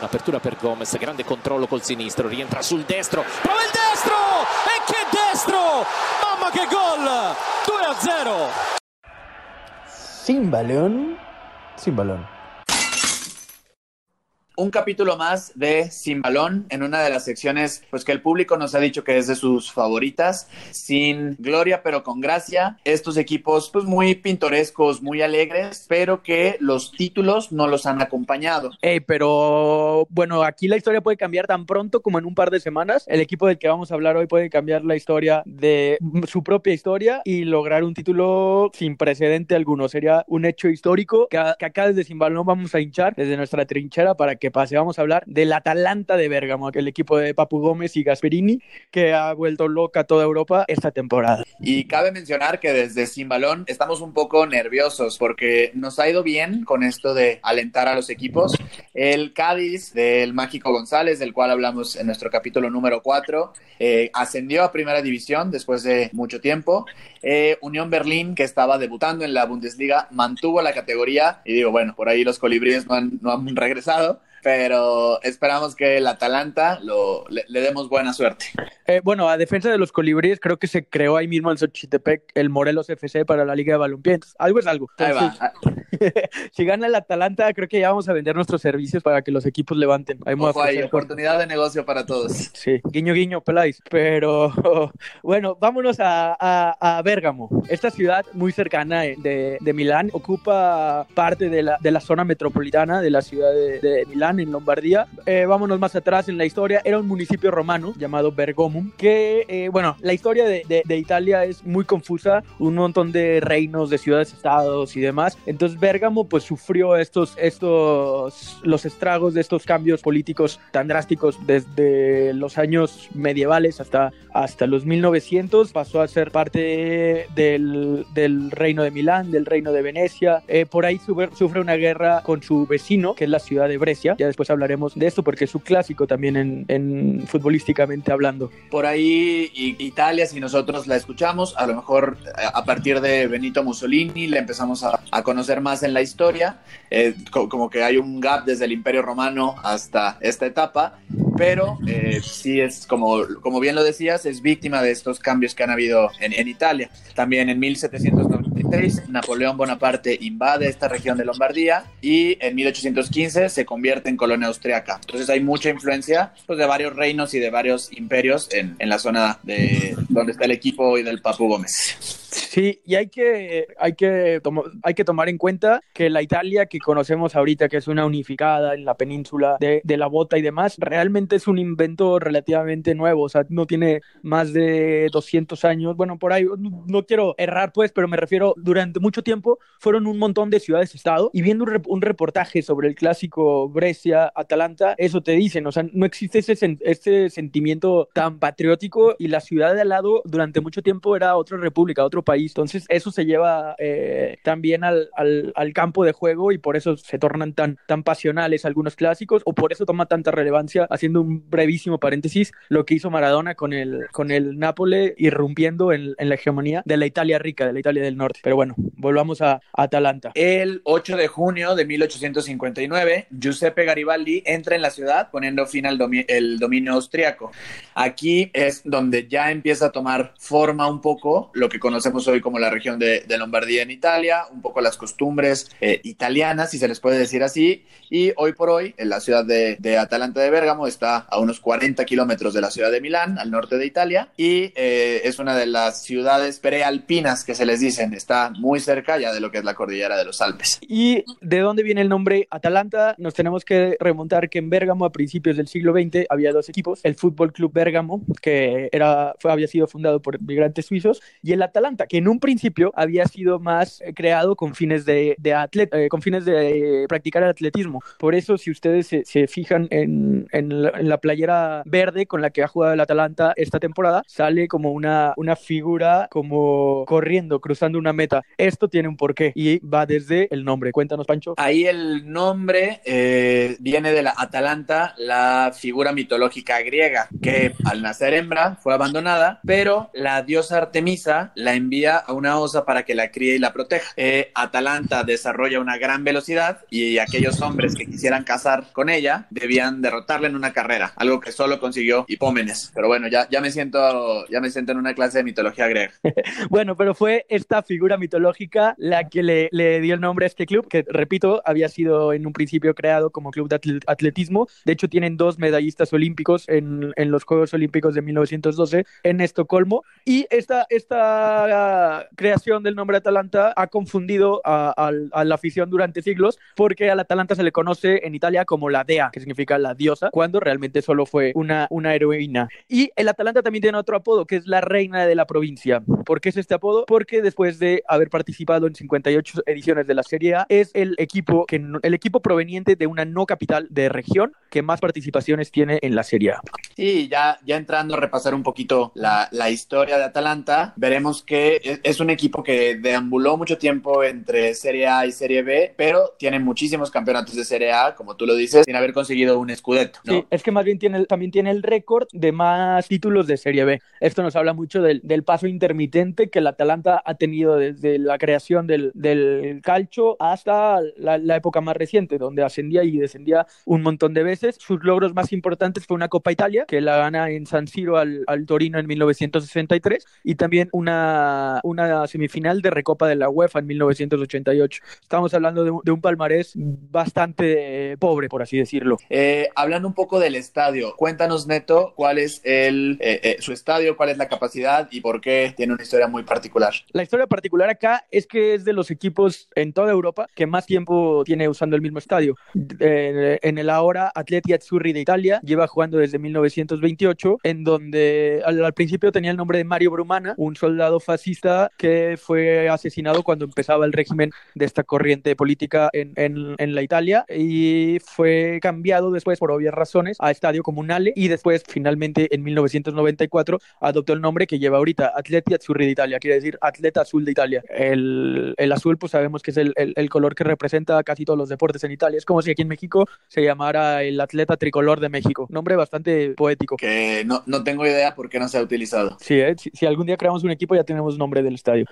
Apertura per Gomez, grande controllo col sinistro, rientra sul destro, prova il destro! E che destro! Mamma che gol! 2 a 0! Un capítulo más de Sin Balón en una de las secciones pues que el público nos ha dicho que es de sus favoritas, sin gloria pero con gracia. Estos equipos pues muy pintorescos, muy alegres, pero que los títulos no los han acompañado. Hey, pero bueno, aquí la historia puede cambiar tan pronto como en un par de semanas. El equipo del que vamos a hablar hoy puede cambiar la historia de su propia historia y lograr un título sin precedente alguno. Sería un hecho histórico que, que acá desde Sin Balón vamos a hinchar desde nuestra trinchera para que pase. Vamos a hablar del Atalanta de Bérgamo, el equipo de Papu Gómez y Gasperini, que ha vuelto loca toda Europa esta temporada. Y cabe mencionar que desde Sin Balón estamos un poco nerviosos porque nos ha ido bien con esto de alentar a los equipos. El Cádiz del Mágico González, del cual hablamos en nuestro capítulo número 4, eh, ascendió a Primera División después de mucho tiempo. Eh, Unión Berlín, que estaba debutando en la Bundesliga, mantuvo la categoría y digo, bueno, por ahí los colibríes no han, no han regresado pero esperamos que el Atalanta lo, le, demos buena suerte. Eh, bueno, a defensa de los colibríes, creo que se creó ahí mismo en Xochitepec el Morelos FC para la Liga de Balompié. algo es algo. si gana el Atalanta, creo que ya vamos a vender nuestros servicios para que los equipos levanten. Hay, hay oportunidad de negocio para todos. Sí, guiño, guiño, peláis. Pero bueno, vámonos a, a, Bérgamo. Esta ciudad muy cercana de, de, Milán ocupa parte de la, de la zona metropolitana de la ciudad de, de Milán en Lombardía. Eh, vámonos más atrás en la historia. Era un municipio romano llamado Bergomum, que, eh, bueno, la historia de, de, Italia es muy confusa, un montón de reinos, de ciudades, estados y demás. Entonces Bérgamo pues sufrió estos, estos, los estragos de estos cambios políticos tan drásticos desde los años medievales hasta, hasta los 1900. Pasó a ser parte del, del reino de Milán, del reino de Venecia. Eh, por ahí sufre una guerra con su vecino, que es la ciudad de Brescia ya después hablaremos de esto porque es un clásico también en, en futbolísticamente hablando. Por ahí Italia, si nosotros la escuchamos, a lo mejor eh, a partir de Benito Mussolini la empezamos a, a conocer más en la historia, eh, como que hay un gap desde el Imperio Romano hasta esta etapa, pero eh, sí es como, como bien lo decías, es víctima de estos cambios que han habido en, en Italia. También en 1796 Napoleón Bonaparte invade esta región de Lombardía y en 1815 se convierte en colonia austriaca. Entonces hay mucha influencia pues, de varios reinos y de varios imperios en, en la zona de donde está el equipo y del Papu Gómez. Sí, y hay que, hay, que hay que tomar en cuenta que la Italia que conocemos ahorita, que es una unificada en la península de, de, la bota y demás, realmente es un invento relativamente nuevo, o sea, no tiene más de 200 años, bueno, por ahí, no, quiero errar pues, pero me refiero, durante mucho tiempo fueron un montón de ciudades-estado y viendo un, un, reportaje sobre el clásico Brescia-Atalanta, eso te dicen, o sea, no existe ese, ese sentimiento tan patriótico y la ciudad de al lado durante mucho tiempo era otra república, otro país. Entonces, eso se lleva eh, también al, al, campo de juego y por eso se tornan tan, tan pasionales algunos clásicos o por eso toma tanta relevancia, haciendo un brevísimo paréntesis, lo que hizo Maradona con el, con el Nápoles, irrumpiendo en, en la hegemonía de la Italia rica, de la Italia del norte. Pero bueno, volvamos a, a Atalanta. El 8 de junio de 1859, Giuseppe Garibaldi entra en la ciudad poniendo fin al domi el dominio austriaco. Aquí es donde ya empieza a tomar forma un poco lo que conocemos hoy como la región de, de Lombardía en Italia, un poco las costumbres eh, italianas, si se les puede decir así, y hoy por hoy en la ciudad de, de Atalanta de Bérgamo está a unos 40 kilómetros de la ciudad de Milán, al norte de Italia, y eh, es una de las ciudades prealpinas que se les dicen, está muy cerca ya de lo que es la cordillera de los Alpes. ¿Y de dónde viene el nombre Atalanta? Nos tenemos que remontar que en Bérgamo a principios del siglo XX había dos equipos, el Fútbol Club Bérgamo, que era, fue, había sido fundado por migrantes suizos, y el Atalanta, que en un principio había sido más eh, creado con fines de, de eh, con fines de eh, practicar el atletismo. Por eso, si ustedes se, se fijan en, en, la, en, la, playera verde con la que ha jugado el Atalanta esta temporada, sale como una, una figura como corriendo, cruzando una meta. Esto tiene un porqué y va desde el nombre. Cuéntanos, Pancho. Ahí el nombre eh, viene de la Atalanta, la figura mitológica griega, que al nacer hembra fue abandonada, pero la diosa Artemisa la envía a una osa para que la críe y la proteja. Eh, Atalanta desarrolla una gran velocidad y aquellos hombres que quisieran cazar con ella debían derrotarla en una carrera, algo que solo consiguió Hipómenes. Pero bueno, ya, ya me siento ya me siento en una clase de mitología griega. bueno, pero fue esta figura mitológica la que le, le, dio el nombre a este club, que repito, había sido en un principio creado como club de atletismo. De hecho, tienen dos medallistas olímpicos en, en los Juegos Olímpicos de 1912 en Estocolmo. Y esta, esta creación del nombre Atalanta ha confundido a, a, a la afición durante siglos, porque al Atalanta se le conoce en Italia como la Dea, que significa la diosa, cuando realmente solo fue una, una heroína. Y el Atalanta también tiene otro apodo, que es la reina de la provincia. ¿Por qué es este apodo? Porque después de haber participado en 58 ediciones de la Serie A, es el equipo, que, el equipo proveniente de una no capital de región que más participaciones tiene en la Serie A. Sí, ya, ya entrando a repasar un poquito la, la historia de Atalanta, veremos que es un equipo que deambuló mucho tiempo entre Serie A y Serie B, pero tiene muchísimos campeonatos de Serie A, como tú lo dices, sin haber conseguido un escudeto. ¿no? Sí, es que más bien tiene, también tiene el récord de más títulos de Serie B. Esto nos habla mucho del, paso intermitente que el Atalanta ha tenido desde la creación del, del calcio hasta la, la, época más reciente, donde ascendía y descendía un montón de veces. Sus logros más importantes fue una Copa Italia, que la gana en San Siro al, al Torino en 1963, y también una, una semifinal de Recopa de la UEFA en 1988. Estamos hablando de, de un palmarés bastante pobre, por así decirlo. Eh, hablando un poco del estadio, cuéntanos, Neto, cuál es el, eh, eh, su estadio, cuál es la capacidad y por qué tiene una historia muy particular. La historia particular acá es que es de los equipos en toda Europa que más tiempo tiene usando el mismo estadio. Eh, en el ahora Atleti Azzurri de Italia lleva jugando desde 1928, en donde al, al, principio tenía el nombre de Mario Brumana, un soldado fascista que fue asesinado cuando empezaba el régimen de esta corriente política en, en, en la Italia y fue cambiado después por obvias razones a Estadio Comunale y después finalmente en 1994 adoptó el nombre que lleva ahorita Atleti Azzurri de Italia, quiere decir atleta azul de Italia. El, el azul pues sabemos que es el, el, el, color que representa casi todos los deportes en Italia. Es como si aquí en México se llamara el atleta tricolor de México. Nombre bastante poético. Que no, no tengo idea por qué no se ha utilizado. Sí, ¿eh? si, si algún día creamos un equipo ya tenemos nombre del estadio.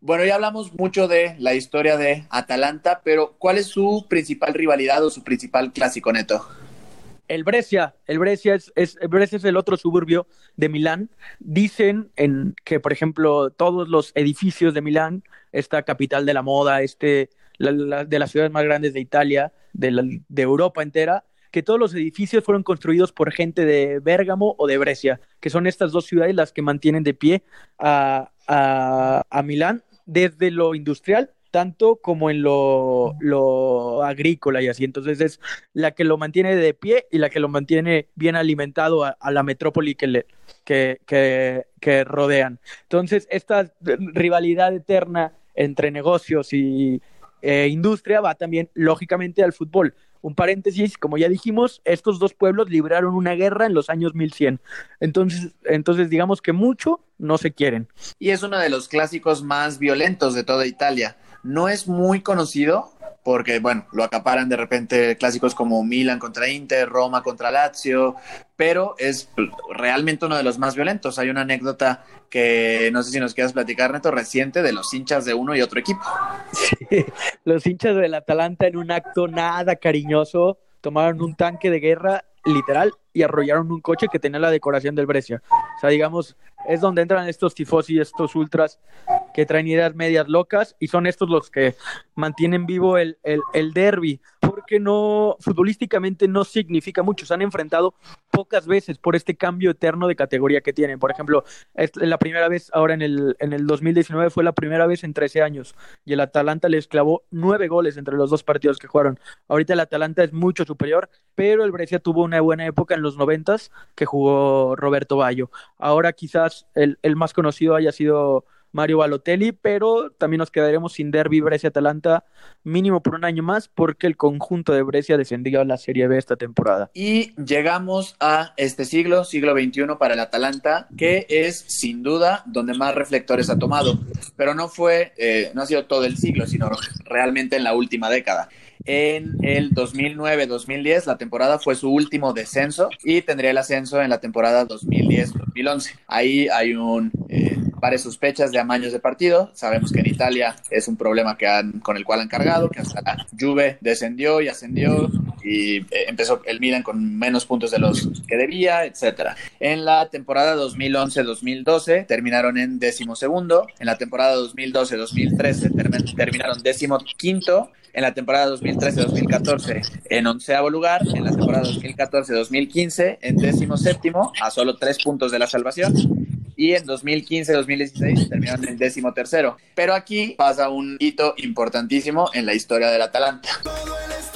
Bueno, ya hablamos mucho de la historia de Atalanta, pero ¿cuál es su principal rivalidad o su principal clásico neto? El Brescia, el Brescia es, es, el Brescia es el otro suburbio de Milán. Dicen en que, por ejemplo, todos los edificios de Milán, esta capital de la moda, este, la, la, de las ciudades más grandes de Italia, de, la, de Europa entera, que todos los edificios fueron construidos por gente de Bérgamo o de Brescia, que son estas dos ciudades las que mantienen de pie a, a, a Milán desde lo industrial tanto como en lo, lo, agrícola y así. Entonces es la que lo mantiene de pie y la que lo mantiene bien alimentado a, la metrópoli que, le, que, que, rodean. Entonces esta rivalidad eterna entre negocios y eh, industria va también lógicamente al fútbol. Un paréntesis, como ya dijimos, estos dos pueblos libraron una guerra en los años 1100. Entonces, entonces digamos que mucho no se quieren. Y es uno de los clásicos más violentos de toda Italia. No es muy conocido porque, bueno, lo acaparan de repente clásicos como Milan contra Inter, Roma contra Lazio, pero es realmente uno de los más violentos. Hay una anécdota que no sé si nos quieras platicar, Neto, reciente de los hinchas de uno y otro equipo. Sí, los hinchas del Atalanta en un acto nada cariñoso tomaron un tanque de guerra literal y arrollaron un coche que tenía la decoración del Brescia. O sea, digamos, es donde entran estos tifosi, estos ultras que traen ideas medias locas y son estos los que mantienen vivo el, el, el derby, porque no, futbolísticamente no significa mucho. Se han enfrentado pocas veces por este cambio eterno de categoría que tienen. Por ejemplo, la primera vez ahora en el, en el 2019 fue la primera vez en 13 años y el Atalanta les clavó nueve goles entre los dos partidos que jugaron. Ahorita el Atalanta es mucho superior, pero el Brescia tuvo una buena época en los noventas que jugó Roberto Bayo. Ahora quizás el, el más conocido haya sido Mario Balotelli, pero también nos quedaremos sin derby Brescia-Atalanta mínimo por un año más porque el conjunto de Brescia descendió a la Serie B esta temporada. Y llegamos a este siglo, siglo XXI para el Atalanta, que es sin duda donde más reflectores ha tomado, pero no fue, eh, no ha sido todo el siglo, sino realmente en la última década. En el 2009-2010 la temporada fue su último descenso y tendría el ascenso en la temporada 2010-2011. Ahí hay un... Eh, varias sospechas de amaños de partido. Sabemos que en Italia es un problema que han, con el cual han cargado, que hasta la Juve descendió y ascendió y eh, empezó el Milan con menos puntos de los que debía, etcétera. En la temporada 2011-2012 terminaron en décimo segundo, en la temporada 2012-2013 terminaron décimo quinto, en la temporada 2013-2014 en onceavo lugar, en la temporada 2014-2015 en décimo séptimo, a solo tres puntos de la salvación, y en 2015-2016 terminaron en décimo tercero. Pero aquí pasa un hito importantísimo en la historia del Atalanta. el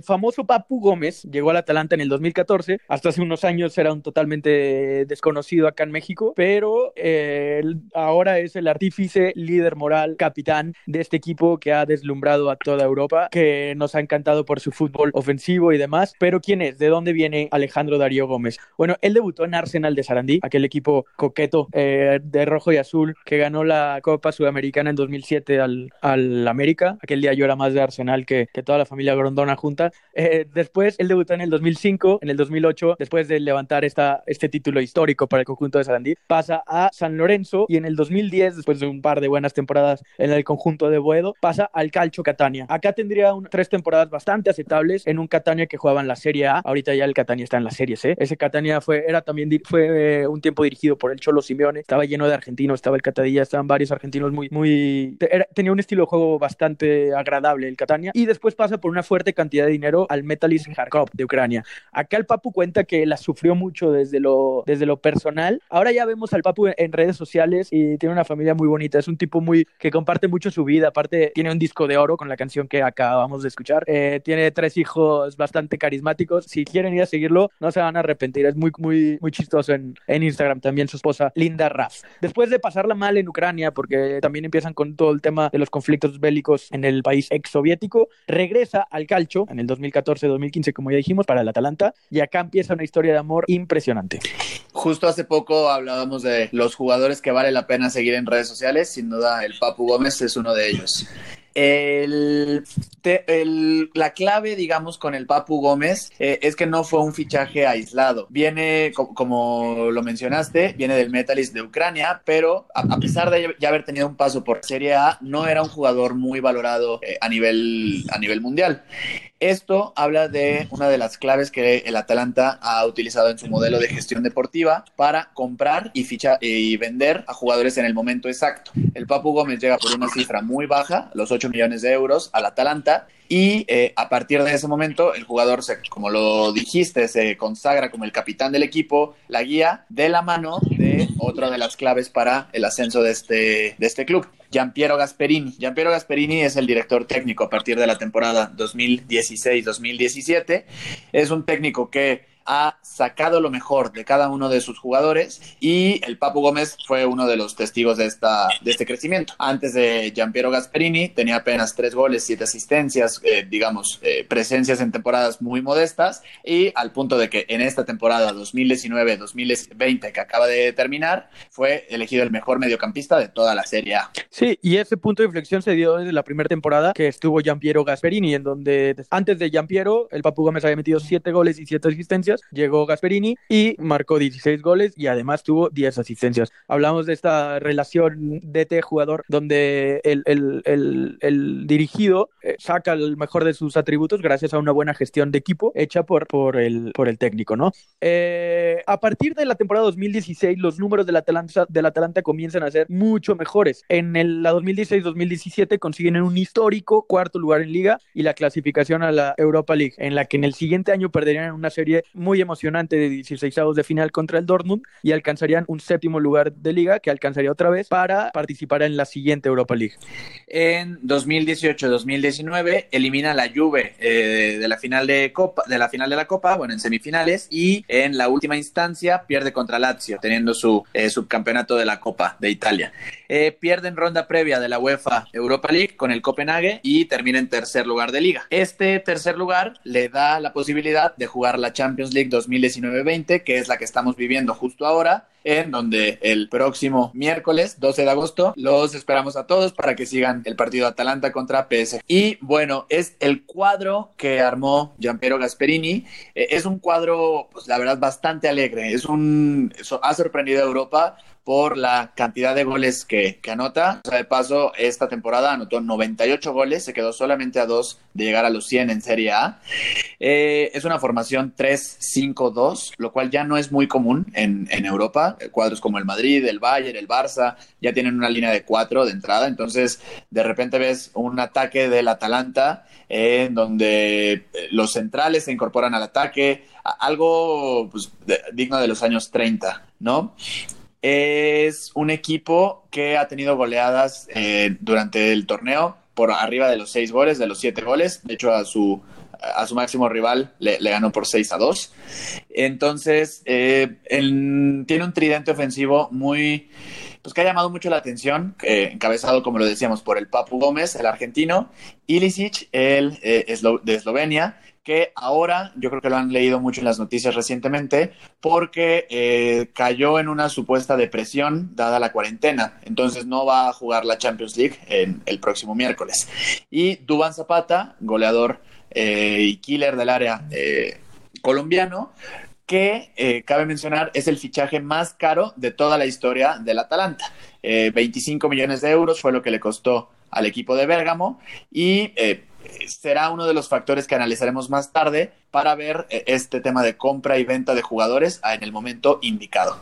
famoso Papu Gómez llegó al Atalanta en el 2014. Hasta hace unos años era un totalmente desconocido acá en México, pero eh, ahora es el artífice, líder moral, capitán de este equipo que ha deslumbrado a toda Europa, que nos ha encantado por su fútbol ofensivo y demás. Pero ¿quién es? ¿De dónde viene Alejandro Darío Gómez? Bueno, él debutó en Arsenal de Sarandí, aquel equipo coqueto eh, de rojo y azul que ganó la Copa Sudamericana en 2007 al, al América. Aquel día yo era más de Arsenal que, que toda la familia Grondona junta eh, después él debutó en el 2005, en el 2008, después de levantar esta, este título histórico para el conjunto de Sarandí, pasa a San Lorenzo y en el 2010, después de un par de buenas temporadas en el conjunto de Boedo, pasa al Calcio Catania. Acá tendría tres temporadas bastante aceptables en un Catania que jugaba en la Serie A. Ahorita ya el Catania está en la Serie C. Ese Catania fue, era también fue eh, un tiempo dirigido por el Cholo Simeone. Estaba lleno de argentinos, estaba el Catadilla, estaban varios argentinos muy, muy, tenía un estilo de juego bastante agradable el Catania y después pasa por una fuerte cantidad de dinero al Metalist Kharkov de Ucrania. Acá el Papu cuenta que la sufrió mucho desde lo, desde lo personal. Ahora ya vemos al Papu en redes sociales y tiene una familia muy bonita. Es un tipo muy que comparte mucho su vida. Aparte, tiene un disco de oro con la canción que acabamos de escuchar. Eh, tiene tres hijos bastante carismáticos. Si quieren ir a seguirlo, no se van a arrepentir. Es muy, muy, muy chistoso en, en Instagram. También su esposa, Linda Raff. Después de pasarla mal en Ucrania, porque también empiezan con todo el tema de los conflictos bélicos en el país ex soviético, regresa al calcio en el 2014-2015, como ya dijimos, para el Atalanta. Y acá empieza una historia de amor impresionante. Justo hace poco hablábamos de los jugadores que vale la pena seguir en redes sociales. Sin duda, el Papu Gómez es uno de ellos. El, la clave, digamos, con el Papu Gómez eh, es que no fue un fichaje aislado. Viene, como lo mencionaste, viene del Metalist de Ucrania, pero a, pesar de ya haber tenido un paso por Serie A, no era un jugador muy valorado eh, a, nivel, a nivel mundial. Esto habla de una de las claves que el Atalanta ha utilizado en su modelo de gestión deportiva para comprar y fichar y vender a jugadores en el momento exacto. El Papu Gómez llega por una cifra muy baja, los 8 millones de euros, al Atalanta y eh, a partir de ese momento el jugador, se, como lo dijiste, se consagra como el capitán del equipo, la guía de la mano de otra de las claves para el ascenso de este, de este club. Giampiero Gasperini. Giampiero Gasperini es el director técnico a partir de la temporada 2016-2017. Es un técnico que ha sacado lo mejor de cada uno de sus jugadores y el Papu Gómez fue uno de los testigos de, esta, de este crecimiento. Antes de Giampiero Gasperini tenía apenas tres goles, siete asistencias, eh, digamos, eh, presencias en temporadas muy modestas y al punto de que en esta temporada 2019-2020 que acaba de terminar fue elegido el mejor mediocampista de toda la Serie A. Sí, y ese punto de inflexión se dio desde la primera temporada que estuvo Giampiero Gasperini, en donde antes de Giampiero el Papu Gómez había metido siete goles y siete asistencias llegó Gasperini y marcó 16 goles y además tuvo 10 asistencias. Hablamos de esta relación DT-jugador donde el, el, el, dirigido eh, saca el mejor de sus atributos gracias a una buena gestión de equipo hecha por, por, el, por el técnico, ¿no? Eh, a partir de la temporada 2016, los números del Atalanta, del Atalanta comienzan a ser mucho mejores. En la 2016-2017 consiguen un histórico cuarto lugar en liga y la clasificación a la Europa League, en la que en el siguiente año perderían una serie muy emocionante de 16 de final contra el Dortmund y alcanzarían un séptimo lugar de liga que alcanzaría otra vez para participar en la siguiente Europa League. En 2018-2019 elimina la Juve eh, de la final de Copa, de la final de la Copa, bueno, en semifinales y en la última instancia pierde contra Lazio, teniendo su eh, subcampeonato de la Copa de Italia. Eh, pierde en ronda previa de la UEFA Europa League con el Copenhague y termina en tercer lugar de liga. Este tercer lugar le da la posibilidad de jugar la Champions League 2019-20, que es la que estamos viviendo justo ahora, en donde el próximo miércoles 12 de agosto los esperamos a todos para que sigan el partido Atalanta contra PS. Y bueno, es el cuadro que armó Giampiero Gasperini. Eh, es un cuadro, pues la verdad, bastante alegre. Es un, ha sorprendido a Europa por la cantidad de goles que, anota. O sea, de paso, esta temporada anotó 98 goles, se quedó solamente a dos de llegar a los 100 en Serie A. Eh, es una formación 3-5-2, lo cual ya no es muy común en, Europa. Cuadros como el Madrid, el Bayern, el Barça, ya tienen una línea de cuatro de entrada. Entonces, de repente ves un ataque del Atalanta en donde eh, los centrales se incorporan al ataque, algo pues, digno de los años 30, ¿no? es un equipo que ha tenido goleadas eh, durante el torneo por arriba de los seis goles, de los siete goles. De hecho, a su, a su máximo rival le, ganó por seis a dos. Entonces, eh, tiene un tridente ofensivo muy, pues que ha llamado mucho la atención, encabezado, como lo decíamos, por el Papu Gómez, el argentino, Ilicic, el eh, de Eslovenia, que ahora yo creo que lo han leído mucho en las noticias recientemente porque eh, cayó en una supuesta depresión dada la cuarentena, entonces no va a jugar la Champions League en el próximo miércoles. Y Duban Zapata, goleador eh, y killer del área eh, colombiano, que cabe mencionar es el fichaje más caro de toda la historia del Atalanta. 25 millones de euros fue lo que le costó al equipo de Bérgamo y será uno de los factores que analizaremos más tarde para ver eh, este tema de compra y venta de jugadores en el momento indicado.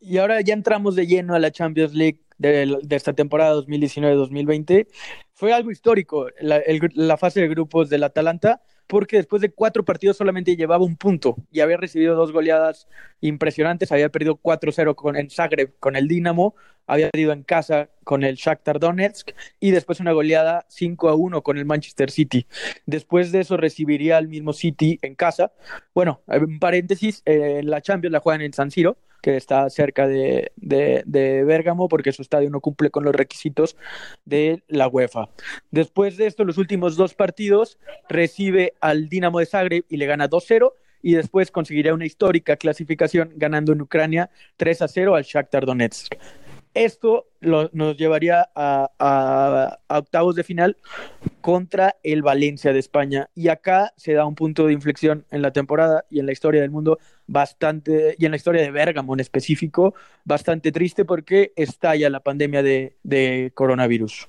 Y ahora ya entramos de lleno a la Champions League de, esta temporada 2019-2020. Fue algo histórico la fase de grupos del Atalanta porque después de cuatro partidos solamente llevaba un punto y había recibido dos goleadas impresionantes. Había perdido 4-0 con, en Zagreb con el Dinamo, había perdido en casa con el Shakhtar Donetsk y después una goleada 5-1 con el Manchester City. Después de eso recibiría al mismo City en casa. Bueno, en paréntesis, eh, la Champions la juegan en San Siro que está cerca de, de, de, Bérgamo, porque su estadio no cumple con los requisitos de la UEFA. Después de esto, los últimos dos partidos, recibe al Dinamo de Zagreb y le gana 2-0, y después conseguirá una histórica clasificación ganando en Ucrania 3-0 al Shakhtar Donetsk. Esto nos llevaría a, octavos de final contra el Valencia de España. Y acá se da un punto de inflexión en la temporada y en la historia del mundo bastante, y en la historia de Bérgamo en específico, bastante triste porque estalla la pandemia de, coronavirus.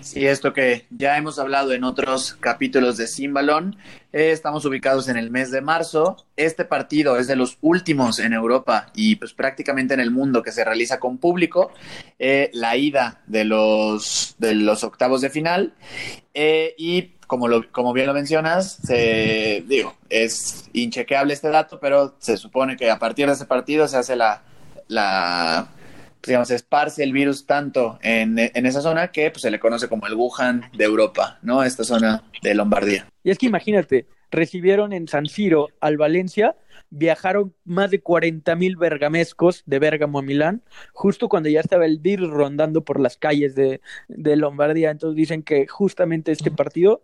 Sí, esto que ya hemos hablado en otros capítulos de Simbalón, eh, estamos ubicados en el mes de marzo. Este partido es de los últimos en Europa y pues prácticamente en el mundo que se realiza con público. La ida de los, de los octavos de final. Eh, y como, lo, como bien lo mencionas, se, digo, es inchequeable este dato, pero se supone que a partir de ese partido se hace la, la pues, digamos, se esparce el virus tanto en, en esa zona que pues, se le conoce como el Wuhan de Europa, ¿no? Esta zona de Lombardía. Y es que imagínate, recibieron en San Siro al Valencia, viajaron más de 40 mil bergamescos de Bérgamo a Milán, justo cuando ya estaba el virus rondando por las calles de, de Lombardía. Entonces dicen que justamente este partido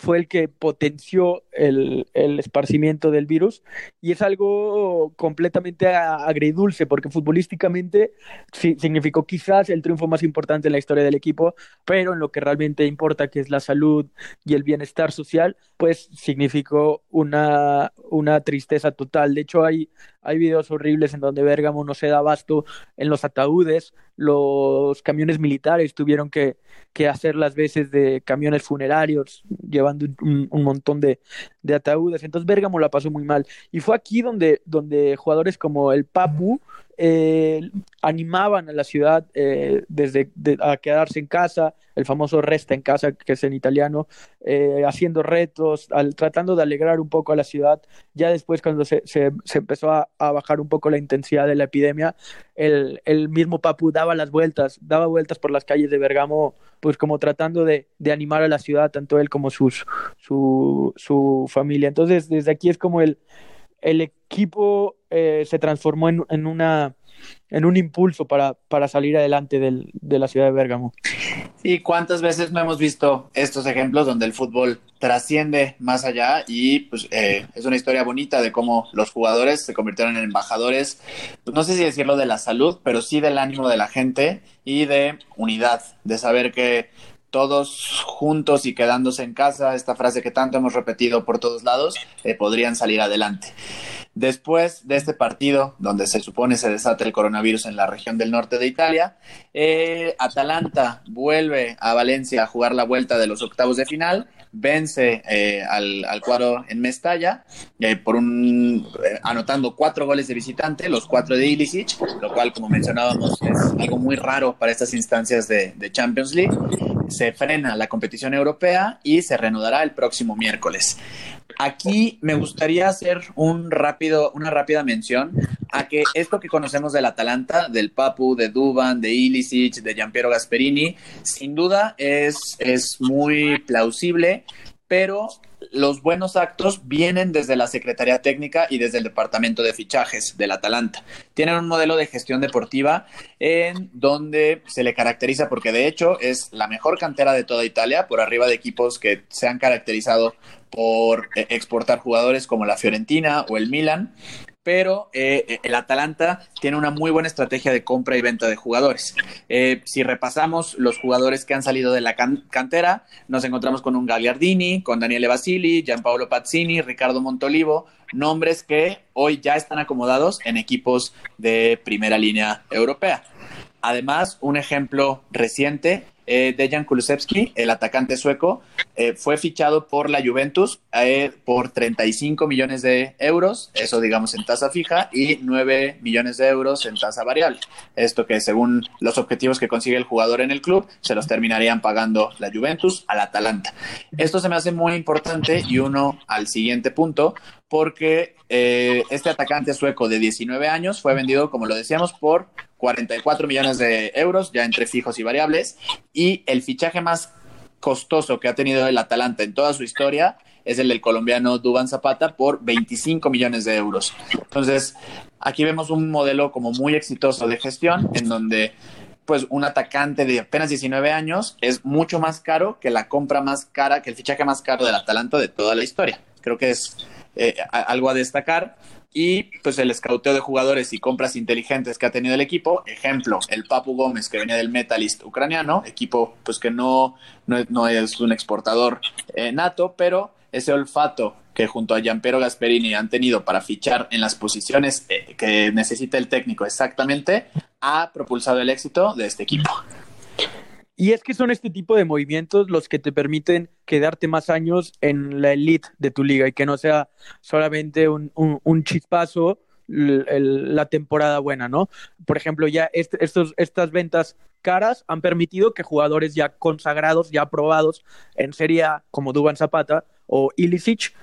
fue el que potenció el, esparcimiento del virus y es algo completamente agridulce porque futbolísticamente significó quizás el triunfo más importante en la historia del equipo, pero en lo que realmente importa que es la salud y el bienestar social, pues significó una, una tristeza total. De hecho hay, hay videos horribles en donde Bérgamo no se da abasto en los ataúdes, los camiones militares tuvieron que, que hacer las veces de camiones funerarios llevando un, montón de, de, ataúdes. Entonces Bérgamo la pasó muy mal. Y fue aquí donde, donde jugadores como el Papu eh, animaban a la ciudad eh, desde a quedarse en casa, el famoso resta en casa, que es en italiano, eh, haciendo retos, tratando de alegrar un poco a la ciudad. Ya después, cuando se, se, empezó a, bajar un poco la intensidad de la epidemia, el, el, mismo Papu daba las vueltas, daba vueltas por las calles de Bergamo, pues como tratando de, de animar a la ciudad, tanto él como sus, su, su familia. Entonces, desde aquí es como el, el equipo eh, se transformó en, en, una en un impulso para, para salir adelante del, de la ciudad de Bérgamo. ¿Y cuántas veces no hemos visto estos ejemplos donde el fútbol trasciende más allá y pues eh, es una historia bonita de cómo los jugadores se convirtieron en embajadores, pues, no sé si decirlo de la salud, pero sí del ánimo de la gente y de unidad, de saber que todos juntos y quedándose en casa, esta frase que tanto hemos repetido por todos lados, eh, podrían salir adelante. Después de este partido, donde se supone se desata el coronavirus en la región del norte de Italia, eh, Atalanta vuelve a Valencia a jugar la vuelta de los octavos de final vence eh, al, al, cuadro en Mestalla eh, por un eh, anotando cuatro goles de visitante, los cuatro de Ilicic, lo cual como mencionábamos es algo muy raro para estas instancias de, de Champions League. Se frena la competición europea y se reanudará el próximo miércoles. Aquí me gustaría hacer un rápido, una rápida mención a que esto que conocemos del Atalanta, del Papu, de Duban, de Ilicic, de Giampiero Gasperini, sin duda es, es muy plausible, pero los buenos actos vienen desde la Secretaría Técnica y desde el Departamento de Fichajes del Atalanta. Tienen un modelo de gestión deportiva en donde se le caracteriza porque de hecho es la mejor cantera de toda Italia, por arriba de equipos que se han caracterizado por eh, exportar jugadores como la Fiorentina o el Milan pero eh, el Atalanta tiene una muy buena estrategia de compra y venta de jugadores. Eh, si repasamos los jugadores que han salido de la can cantera, nos encontramos con un Gagliardini, con Daniele Basili, Gianpaolo Pazzini, Ricardo Montolivo, nombres que hoy ya están acomodados en equipos de primera línea europea. Además, un ejemplo reciente eh, Dejan Kulusevski, el atacante sueco, eh, fue fichado por la Juventus eh, por 35 millones de euros, eso digamos en tasa fija, y 9 millones de euros en tasa variable. Esto que según los objetivos que consigue el jugador en el club, se los terminarían pagando la Juventus al Atalanta. Esto se me hace muy importante y uno al siguiente punto, porque eh, este atacante sueco de 19 años fue vendido, como lo decíamos, por 44 millones de euros, ya entre fijos y variables, y el fichaje más costoso que ha tenido el Atalanta en toda su historia es el del colombiano Duban Zapata por 25 millones de euros. Entonces, aquí vemos un modelo como muy exitoso de gestión en donde pues un atacante de apenas 19 años es mucho más caro que la compra más cara, que el fichaje más caro del Atalanta de toda la historia. Creo que es eh, algo a destacar y pues el escauteo de jugadores y compras inteligentes que ha tenido el equipo. Ejemplo, el Papu Gómez que venía del Metalist ucraniano, equipo pues que no, no, es un exportador eh, nato, pero ese olfato que junto a Giampiero Gasperini han tenido para fichar en las posiciones eh, que necesita el técnico exactamente, ha propulsado el éxito de este equipo. Y es que son este tipo de movimientos los que te permiten quedarte más años en la elite de tu liga y que no sea solamente un, un, chispazo la temporada buena, ¿no? Por ejemplo, ya este, estos, estas ventas caras han permitido que jugadores ya consagrados, ya aprobados en Serie A, como Duban Zapata o Ilicic,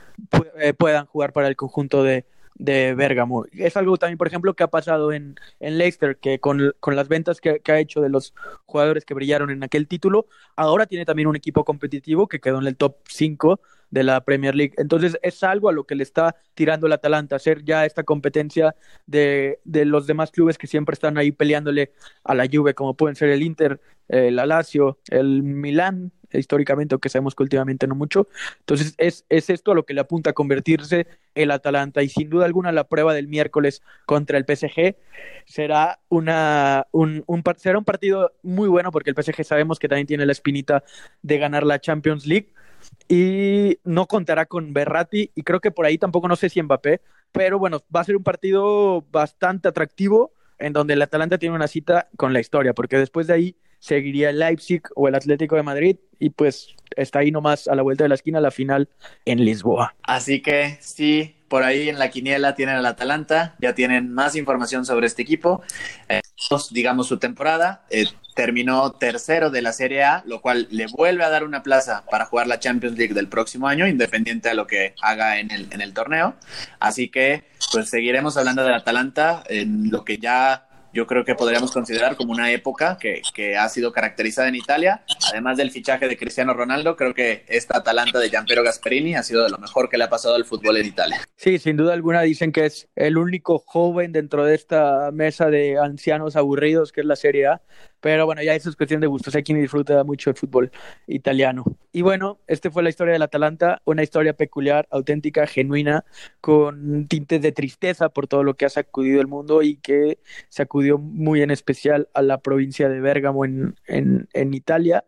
eh, puedan jugar para el conjunto de, de Bergamo. Es algo también, por ejemplo, que ha pasado en, en Leicester, que con, con las ventas que, que, ha hecho de los jugadores que brillaron en aquel título, ahora tiene también un equipo competitivo que quedó en el top 5 de la Premier League. Entonces es algo a lo que le está tirando el Atalanta, hacer ya esta competencia de, de los demás clubes que siempre están ahí peleándole a la Juve, como pueden ser el Inter, el Lazio, el Milán, históricamente, aunque sabemos que últimamente no mucho. Entonces, es, es esto a lo que le apunta a convertirse el Atalanta. Y sin duda alguna, la prueba del miércoles contra el PSG será, una, un, un, será un partido muy bueno, porque el PSG sabemos que también tiene la espinita de ganar la Champions League. Y no contará con Berratti, y creo que por ahí tampoco no sé si Mbappé, pero bueno, va a ser un partido bastante atractivo en donde el Atalanta tiene una cita con la historia, porque después de ahí seguiría el Leipzig o el Atlético de Madrid y pues está ahí nomás a la vuelta de la esquina la final en Lisboa. Así que sí, por ahí en la quiniela tienen al Atalanta, ya tienen más información sobre este equipo. Eh, digamos su temporada, eh, terminó tercero de la Serie A, lo cual le vuelve a dar una plaza para jugar la Champions League del próximo año, independiente a lo que haga en el, en el torneo. Así que pues seguiremos hablando del Atalanta en lo que ya yo creo que podríamos considerar como una época que, que ha sido caracterizada en Italia. Además del fichaje de Cristiano Ronaldo, creo que esta Atalanta de Giampiero Gasperini ha sido de lo mejor que le ha pasado al fútbol en Italia. Sí, sin duda alguna dicen que es el único joven dentro de esta mesa de ancianos aburridos que es la Serie A. Pero bueno, ya eso es cuestión de gustos. Hay quien disfruta mucho el fútbol italiano. Y bueno, esta fue la historia del Atalanta, una historia peculiar, auténtica, genuina, con tintes de tristeza por todo lo que ha sacudido el mundo y que sacudió muy en especial a la provincia de Bérgamo en, en, en Italia.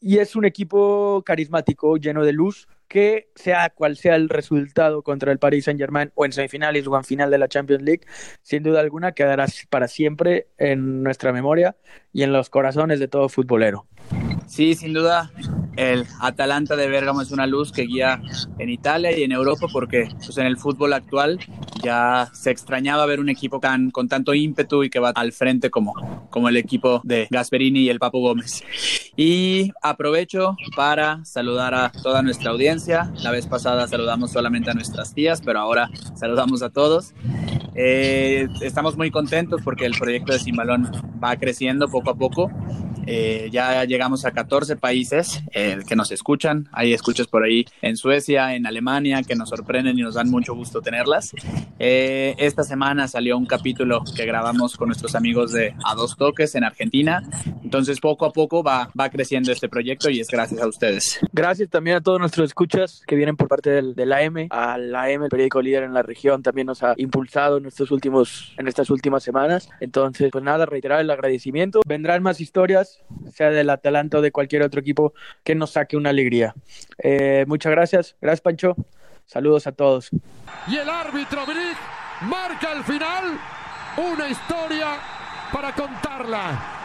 Y es un equipo carismático, lleno de luz, que sea cual sea el resultado contra el Paris Saint Germain o en semifinales o en final de la Champions League, sin duda alguna quedará para siempre en nuestra memoria y en los corazones de todo futbolero. Sí, sin duda, el Atalanta de Bérgamo es una luz que guía en Italia y en Europa porque pues, en el fútbol actual ya se extrañaba ver un equipo tan, con tanto ímpetu y que va al frente como, como el equipo de Gasperini y el Papo Gómez. Y aprovecho para saludar a toda nuestra audiencia. La vez pasada saludamos solamente a nuestras tías, pero ahora saludamos a todos. Eh, estamos muy contentos porque el proyecto de Simbalón va creciendo poco a poco. Eh, ya llegamos a 14 países eh, que nos escuchan. Hay escuchas por ahí en Suecia, en Alemania, que nos sorprenden y nos dan mucho gusto tenerlas. Eh, esta semana salió un capítulo que grabamos con nuestros amigos de A Dos Toques en Argentina. Entonces, poco a poco va, va creciendo este proyecto y es gracias a ustedes. Gracias también a todos nuestros escuchas que vienen por parte del, de la M. A la M, el periódico líder en la región, también nos ha impulsado en, estos últimos, en estas últimas semanas. Entonces, pues nada, reiterar el agradecimiento. Vendrán más historias sea del Atalanta o de cualquier otro equipo, que nos saque una alegría. Eh, muchas gracias. Gracias, Pancho. Saludos a todos. Y el árbitro Brick marca al final una historia para contarla.